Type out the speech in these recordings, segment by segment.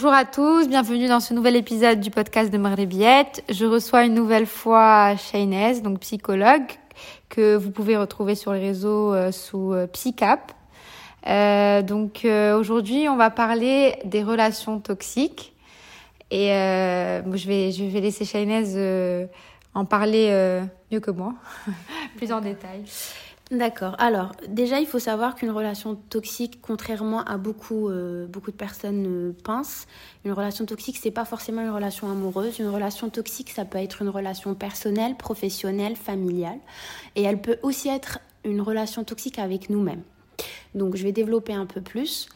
bonjour à tous, bienvenue dans ce nouvel épisode du podcast de Maghrebiette. Je reçois une nouvelle fois Shaynez, donc psychologue, que vous pouvez retrouver sur les réseaux euh, sous euh, Psycap. Euh, donc aujourd'hui, on va parler des relations toxiques. Et je, vais, je vais laisser Shaynez en parler mieux que moi, plus en détail. D'accord. Alors, déjà, il faut savoir qu'une relation toxique, contrairement à beaucoup, euh, beaucoup de personnes euh, pensent, une relation toxique, c'est pas forcément une relation amoureuse. Une relation toxique, ça peut être une relation personnelle, professionnelle, familiale. Et elle peut aussi être une relation toxique avec nous-mêmes. Donc, je vais développer un peu plus.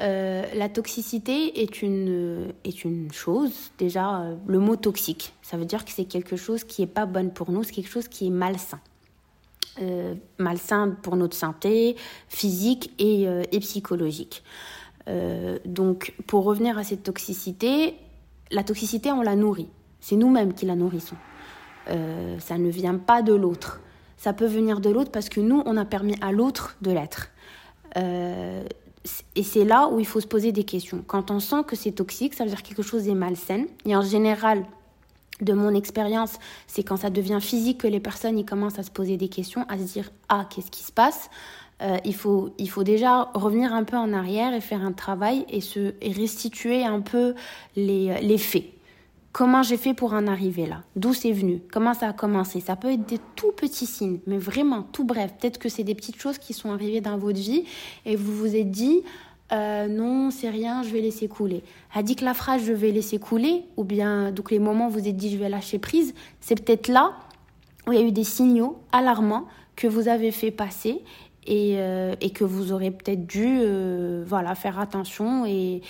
Euh, la toxicité est une, est une chose, déjà, le mot toxique, ça veut dire que c'est quelque chose qui n'est pas bonne pour nous, c'est quelque chose qui est malsain. Euh, malsain pour notre santé physique et, euh, psychologique. Euh, donc, pour revenir à cette toxicité, la toxicité, on la nourrit. C'est nous-mêmes qui la nourrissons. ça ne vient pas de l'autre. Ça peut venir de l'autre parce que nous, on a permis à l'autre de l'être. et c'est là où il faut se poser des questions. Quand on sent que c'est toxique, ça veut dire que quelque chose est malsain. Et en général, de mon expérience, c'est quand ça devient physique que les personnes ils commencent à se poser des questions, à se dire ah qu'est-ce qui se passe. Euh, il, faut, il faut déjà revenir un peu en arrière et faire un travail et, se, restituer un peu les, les faits. Comment j'ai fait pour en arriver là? D'où c'est venu? Comment ça a commencé? Ça peut être des tout petits signes, mais vraiment tout bref. Peut-être que c'est des petites choses qui sont arrivées dans votre vie et vous vous êtes dit euh, non, c'est rien, je vais laisser couler. A dit que la phrase je vais laisser couler, ou bien donc les moments où vous êtes dit je vais lâcher prise, c'est peut-être là où il y a eu des signaux alarmants que vous avez fait passer et, euh, que vous aurez peut-être dû euh, voilà, faire attention et,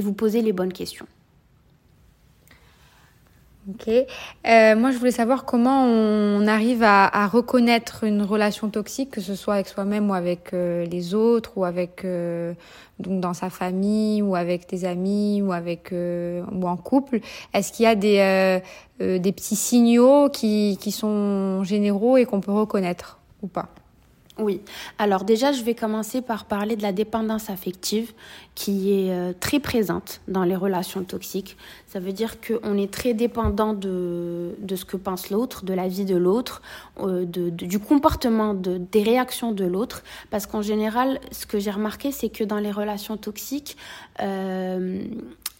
vous poser les bonnes questions. Ok. Euh, moi, je voulais savoir comment on arrive à, reconnaître une relation toxique, que ce soit avec soi-même ou avec euh, les autres, ou avec euh, donc dans sa famille, ou avec tes amis, ou avec ou en couple. Est-ce qu'il y a des des petits signaux qui qui sont généraux et qu'on peut reconnaître ou pas? Oui. Alors déjà, je vais commencer par parler de la dépendance affective qui est euh, très présente dans les relations toxiques. Ça veut dire qu'on est très dépendant de, de ce que pense l'autre, de la vie de l'autre, euh, de, du comportement, de, des réactions de l'autre. Parce qu'en général, ce que j'ai remarqué, c'est que dans les relations toxiques, euh,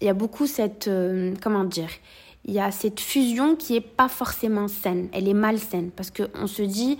il y a beaucoup cette... comment dire il y a cette fusion qui est pas forcément saine, elle est malsaine parce qu'on se dit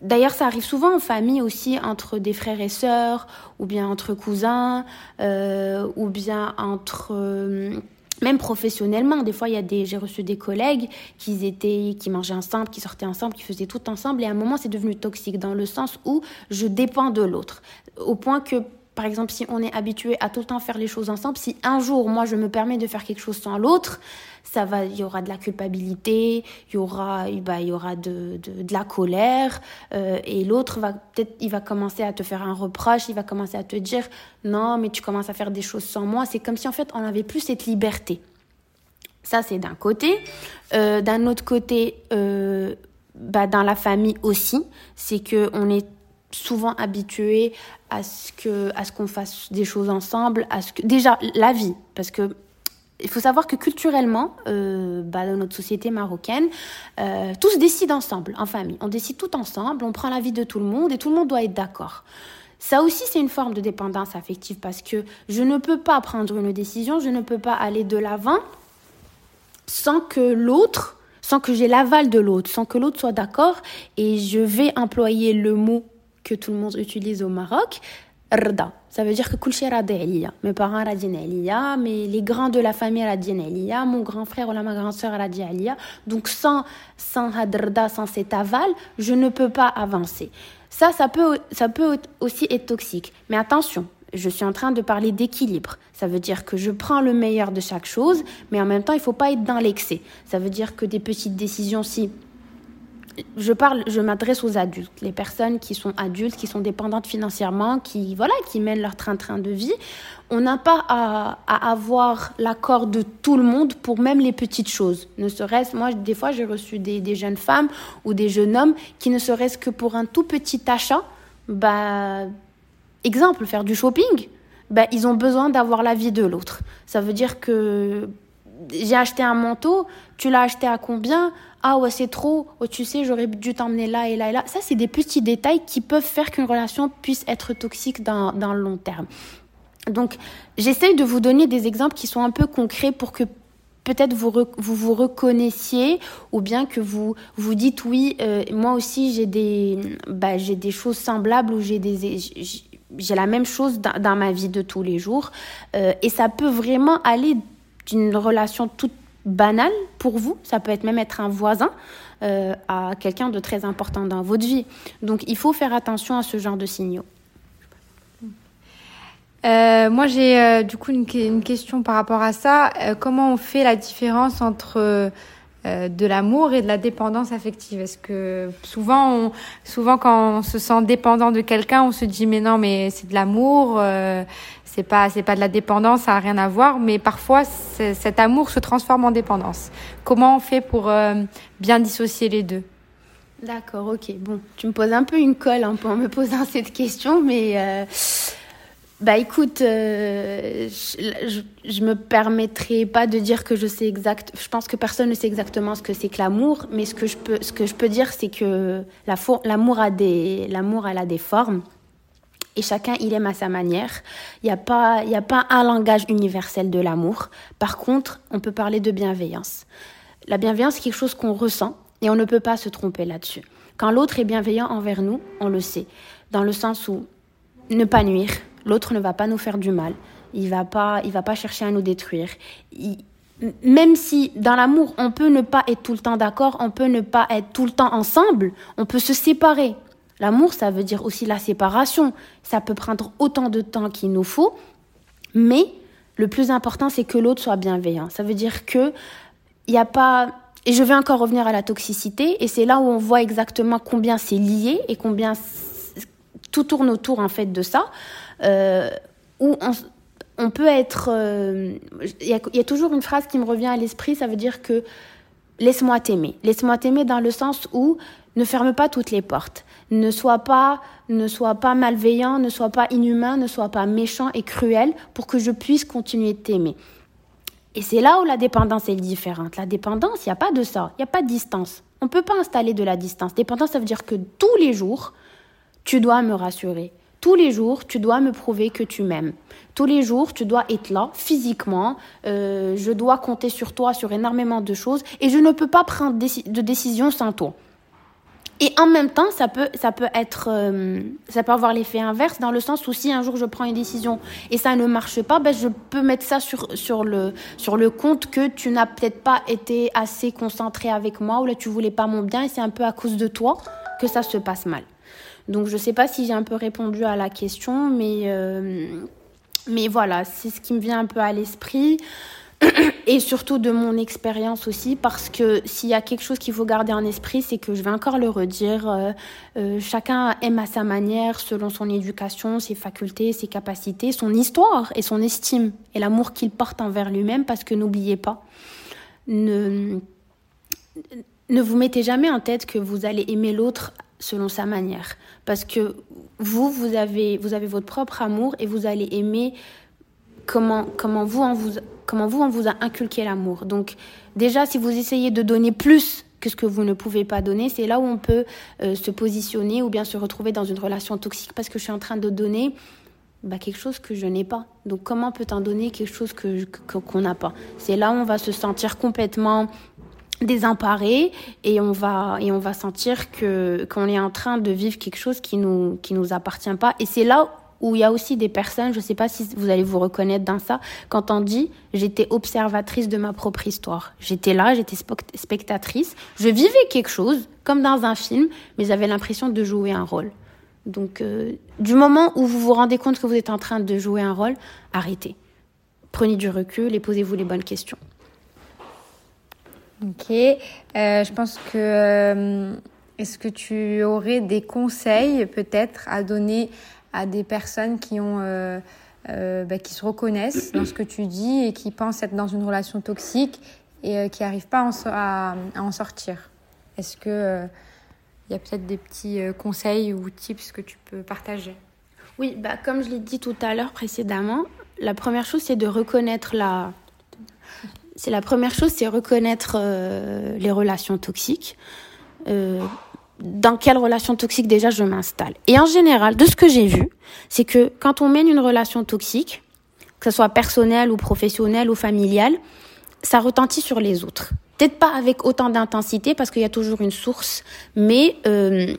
D'ailleurs, ça arrive souvent en famille aussi, entre des frères et sœurs, ou bien entre cousins, euh, ou bien entre... Euh, même professionnellement, des fois, il y a des, j'ai reçu des collègues qui étaient, qui mangeaient ensemble, qui sortaient ensemble, qui faisaient tout ensemble, et à un moment, c'est devenu toxique dans le sens où je dépends de l'autre, au point que par exemple, si on est habitué à tout le temps faire les choses ensemble, si un jour, moi, je me permets de faire quelque chose sans l'autre, ça va, il y aura de la culpabilité, il y aura, bah, y aura de, de, de la colère, euh, et l'autre va peut-être, il va commencer à te faire un reproche, il va commencer à te dire, non, mais tu commences à faire des choses sans moi. C'est comme si en fait, on n'avait plus cette liberté. Ça, c'est d'un côté. Euh, d'un autre côté, euh, bah, dans la famille aussi, c'est que on est souvent habitué à ce ce qu'on fasse des choses ensemble à ce que déjà la vie parce que il faut savoir que culturellement, euh, bah, dans notre société marocaine, euh, tout se décide ensemble, en famille. On décide tout ensemble, on prend l'avis de tout le monde et tout le monde doit être d'accord. Ça aussi, c'est une forme de dépendance affective parce que je ne peux pas prendre une décision, je ne peux pas aller de l'avant sans que l'autre, sans que j'ai l'aval de l'autre, sans que l'autre soit d'accord et je vais employer le mot que tout le monde utilise au Maroc, rda. Ça veut dire que kulchi radi Mes parents radin aliya, mais les grands de la famille radin aliya, mon grand frère ou ma grande sœur radin aliya. Donc sans sans hadrda, sans cet aval, je ne peux pas avancer. Ça ça peut ça peut aussi être toxique. Mais attention, je suis en train de parler d'équilibre. Ça veut dire que je prends le meilleur de chaque chose, mais en même temps, il ne faut pas être dans l'excès. Ça veut dire que des petites décisions, si je parle, je m'adresse aux adultes, les personnes qui sont adultes, qui sont dépendantes financièrement, qui voilà, qui mènent leur train-train de vie. On n'a pas à, avoir l'accord de tout le monde pour même les petites choses. Ne serait-ce, moi, des fois, j'ai reçu des, jeunes femmes ou des jeunes hommes qui ne serait-ce que pour un tout petit achat, bah, exemple, faire du shopping. ben, ils ont besoin d'avoir l'avis de l'autre. Ça veut dire que j'ai acheté un manteau, tu l'as acheté à combien? Ah ouais, c'est trop. Oh, tu sais, j'aurais dû t'emmener là et là et là. Ça, c'est des petits détails qui peuvent faire qu'une relation puisse être toxique dans, dans le long terme. Donc, j'essaye de vous donner des exemples qui sont un peu concrets pour que peut-être vous, vous vous reconnaissiez ou bien que vous vous dites oui, euh, moi aussi j'ai des, bah, des choses semblables ou j'ai j'ai la même chose dans, ma vie de tous les jours euh, et ça peut vraiment aller d'une relation toute banale pour vous, ça peut être même être un voisin, euh, à quelqu'un de très important dans votre vie. Donc il faut faire attention à ce genre de signaux. Euh, moi, j'ai euh, du coup une, question par rapport à ça. comment on fait la différence entre de l'amour et de la dépendance affective? Est-ce que souvent, souvent quand on se sent dépendant de quelqu'un, on se dit mais non, mais c'est de l'amour, c'est pas c'est pas de la dépendance, ça a rien à voir, mais parfois cet amour se transforme en dépendance. Comment on fait pour euh, bien dissocier les deux? D'accord, ok. Bon, tu me poses un peu une colle hein, en me posant cette question, mais euh, bah écoute, euh, je, je, me permettrai pas de dire que je sais exact. Je pense que personne ne sait exactement ce que c'est que l'amour, mais ce que je peux ce que je peux dire, c'est que l'amour a des l'amour elle a des formes et chacun il aime à sa manière. Il n'y a, pas, a pas un langage universel de l'amour. Par contre, on peut parler de bienveillance. La bienveillance, c'est quelque chose qu'on ressent et on ne peut pas se tromper là-dessus. Quand l'autre est bienveillant envers nous, on le sait. Dans le sens où ne pas nuire, l'autre ne va pas nous faire du mal, il va pas, il va pas chercher à nous détruire. même si dans l'amour, on peut ne pas être tout le temps d'accord, on peut ne pas être tout le temps ensemble, on peut se séparer. L'amour, ça veut dire aussi la séparation. Ça peut prendre autant de temps qu'il nous faut, mais le plus important, c'est que l'autre soit bienveillant. Ça veut dire que il n'y a pas et je vais encore revenir à la toxicité, et c'est là où on voit exactement combien c'est lié et combien tout tourne autour en fait de ça. Euh, on, peut être. Euh, il y, a toujours une phrase qui me revient à l'esprit, ça veut dire que laisse-moi t'aimer. Laisse-moi t'aimer dans le sens où ne ferme pas toutes les portes. Ne sois pas, ne sois pas malveillant, ne sois pas inhumain, ne sois pas méchant et cruel pour que je puisse continuer de t'aimer. Et c'est là où la dépendance est différente. La dépendance, il n'y a pas de ça. Il n'y a pas de distance. On ne peut pas installer de la distance. Dépendance, ça veut dire que tous les jours, tu dois me rassurer. Tous les jours, tu dois me prouver que tu m'aimes. Tous les jours, tu dois être là physiquement. Euh, je dois compter sur toi sur énormément de choses et je ne peux pas prendre de décision sans toi. Et en même temps, ça peut, ça peut être, euh, ça peut avoir l'effet inverse dans le sens où si un jour je prends une décision et ça ne marche pas, ben je peux mettre ça sur, sur le, sur le compte que tu n'as peut-être pas été assez concentré avec moi ou là tu voulais pas mon bien et c'est un peu à cause de toi que ça se passe mal. Donc je sais pas si j'ai un peu répondu à la question, mais, euh, mais voilà, c'est ce qui me vient un peu à l'esprit et surtout de mon expérience aussi, parce que s'il y a quelque chose qu'il faut garder en esprit, c'est que je vais encore le redire, euh, euh, chacun aime à sa manière, selon son éducation, ses facultés, ses capacités, son histoire et son estime, et l'amour qu'il porte envers lui-même, parce que n'oubliez pas, ne, ne vous mettez jamais en tête que vous allez aimer l'autre selon sa manière, parce que vous, vous avez, vous avez votre propre amour et vous allez aimer comment, vous, on vous, comment vous, on vous a inculqué l'amour. Donc déjà, si vous essayez de donner plus que ce que vous ne pouvez pas donner, c'est là où on peut euh, se positionner ou bien se retrouver dans une relation toxique parce que je suis en train de donner bah, quelque chose que je n'ai pas. Donc comment peut-on donner quelque chose que qu'on n'a pas? C'est là où on va se sentir complètement désemparé et on va et on va sentir que qu'on est en train de vivre quelque chose qui nous qui nous appartient pas et c'est là où il y a aussi des personnes, je ne sais pas si vous allez vous reconnaître dans ça, quand on dit j'étais observatrice de ma propre histoire. J'étais là, j'étais spectatrice, je vivais quelque chose, comme dans un film, mais j'avais l'impression de jouer un rôle. Donc, euh, du moment où vous vous rendez compte que vous êtes en train de jouer un rôle, arrêtez. Prenez du recul et posez-vous les bonnes questions. Ok, euh, je pense que euh, est-ce que tu aurais des conseils peut-être à donner à des personnes qui ont euh, euh, bah, qui se reconnaissent dans ce que tu dis et qui pensent être dans une relation toxique et euh, qui n'arrivent pas à en, sortir. Est-ce que il y a peut-être des petits conseils ou tips que tu peux partager? Oui, bah, comme je l'ai dit tout à l'heure précédemment, la première chose, c'est de reconnaître la... C'est la première chose, c'est reconnaître les relations toxiques. Dans quelle relation toxique déjà je m'installe. Et en général, de ce que j'ai vu, c'est que quand on mène une relation toxique, que ce soit personnelle ou professionnelle ou familiale, ça retentit sur les autres. Peut-être pas avec autant d'intensité parce qu'il y a toujours une source, mais euh,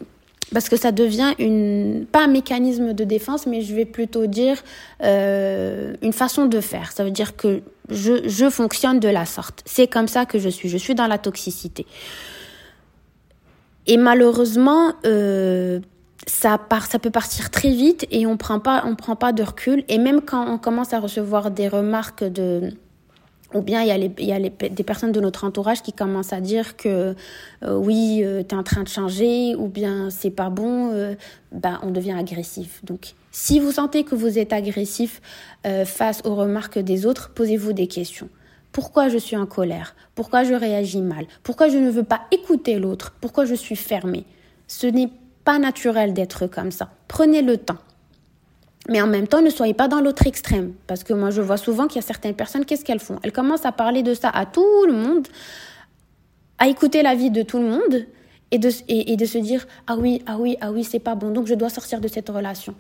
parce que ça devient une pas un mécanisme de défense, mais je vais plutôt dire euh, une façon de faire. Ça veut dire que je, je fonctionne de la sorte. C'est comme ça que je suis. Je suis dans la toxicité. Et malheureusement, euh, ça, peut partir très vite et on prend prend pas de recul. Et même quand on commence à recevoir des remarques de, ou bien il y a, des personnes de notre entourage qui commencent à dire que euh, oui, euh, tu es en train de changer, ou bien c'est pas bon, ben, on devient agressif. Donc, si vous sentez que vous êtes agressif face aux remarques des autres, posez-vous des questions. Pourquoi je suis en colère? Pourquoi je réagis mal? Pourquoi je ne veux pas écouter l'autre? Pourquoi je suis fermée? Ce n'est pas naturel d'être comme ça. Prenez le temps. Mais en même temps, ne soyez pas dans l'autre extrême. Parce que moi, je vois souvent qu'il y a certaines personnes, qu'est-ce qu'elles font? Elles commencent à parler de ça à tout le monde, à écouter la vie de tout le monde et de, et de se dire, ah oui, ah oui, ah oui, c'est pas bon, donc je dois sortir de cette relation.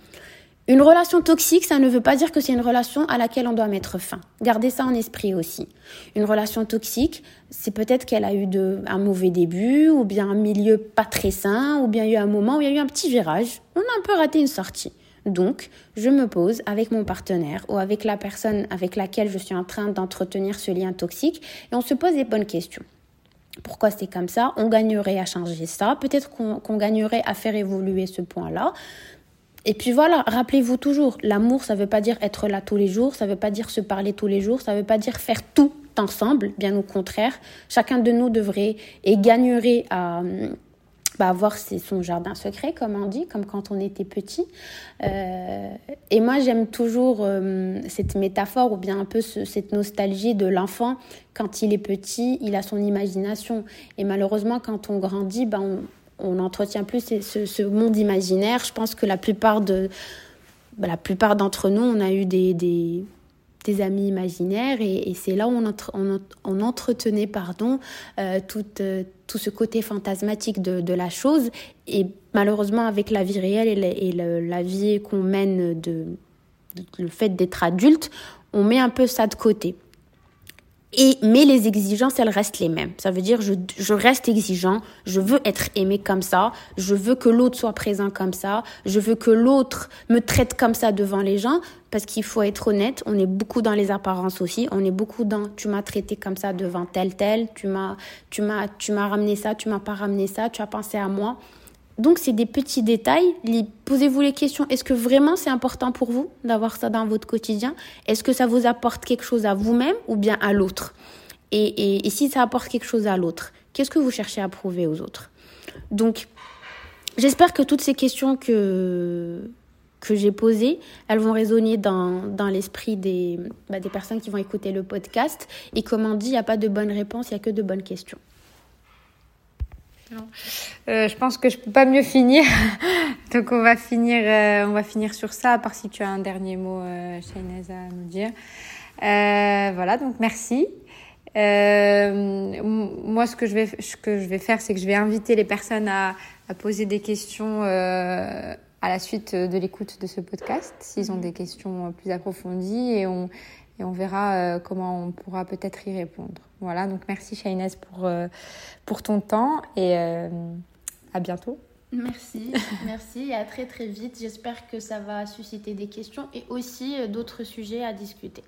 Une relation toxique, ça ne veut pas dire que c'est une relation à laquelle on doit mettre fin. Gardez ça en esprit aussi. Une relation toxique, c'est peut-être qu'elle a eu un mauvais début, ou bien un milieu pas très sain, ou bien il y a eu un moment où il y a eu un petit virage. On a un peu raté une sortie. Donc, je me pose avec mon partenaire ou avec la personne avec laquelle je suis en train d'entretenir ce lien toxique et on se pose des bonnes questions. Pourquoi c'est comme ça? On gagnerait à changer ça? Peut-être qu'on qu gagnerait à faire évoluer ce point-là. Et puis voilà, rappelez-vous toujours, l'amour, ça ne veut pas dire être là tous les jours, ça ne veut pas dire se parler tous les jours, ça ne veut pas dire faire tout ensemble, bien au contraire. Chacun de nous devrait et gagnerait à bah, avoir son jardin secret, comme on dit, comme quand on était petit. Euh, et moi, j'aime toujours euh, cette métaphore ou bien un peu ce, cette nostalgie de l'enfant. Quand il est petit, il a son imagination. Et malheureusement, quand on grandit, bah, on on n'entretient plus ce, monde imaginaire. Je pense que la plupart de bah, la plupart d'entre nous, on a eu des, des, amis imaginaires et, c'est là où on, entre, on, on, entretenait pardon, euh, tout, euh, tout ce côté fantasmatique de, la chose. Et malheureusement, avec la vie réelle et, la vie qu'on mène, de, de, le fait d'être adulte, on met un peu ça de côté. Et, mais les exigences, elles restent les mêmes. Ça veut dire, je, je reste exigeant, je veux être aimé comme ça, je veux que l'autre soit présent comme ça, je veux que l'autre me traite comme ça devant les gens, parce qu'il faut être honnête, on est beaucoup dans les apparences aussi, on est beaucoup dans, tu m'as traité comme ça devant tel tel, tu m'as, tu m'as, tu m'as ramené ça, tu m'as pas ramené ça, tu as pensé à moi. Donc, c'est des petits détails. Posez-vous les questions. Est-ce que vraiment c'est important pour vous d'avoir ça dans votre quotidien? Est-ce que ça vous apporte quelque chose à vous-même ou bien à l'autre? Et, si ça apporte quelque chose à l'autre, qu'est-ce que vous cherchez à prouver aux autres? Donc, j'espère que toutes ces questions que, j'ai posées, elles vont résonner dans, l'esprit des, bah, des personnes qui vont écouter le podcast. Et comme on dit, il n'y a pas de bonnes réponses, il n'y a que de bonnes questions. Euh, je pense que je peux pas mieux finir. Donc on va finir, euh, on va finir sur ça, à part si tu as un dernier mot, euh, à nous dire. Euh, voilà, donc merci. Euh, moi, ce que je vais, ce que je vais faire, c'est que je vais inviter les personnes à, à poser des questions à la suite de l'écoute de ce podcast, s'ils ont des questions plus approfondies, et on, et on verra euh, comment on pourra peut-être y répondre. Voilà, donc merci Shainez pour, euh, pour ton temps et euh, à bientôt. Merci, merci et à très très vite. J'espère que ça va susciter des questions et aussi d'autres sujets à discuter.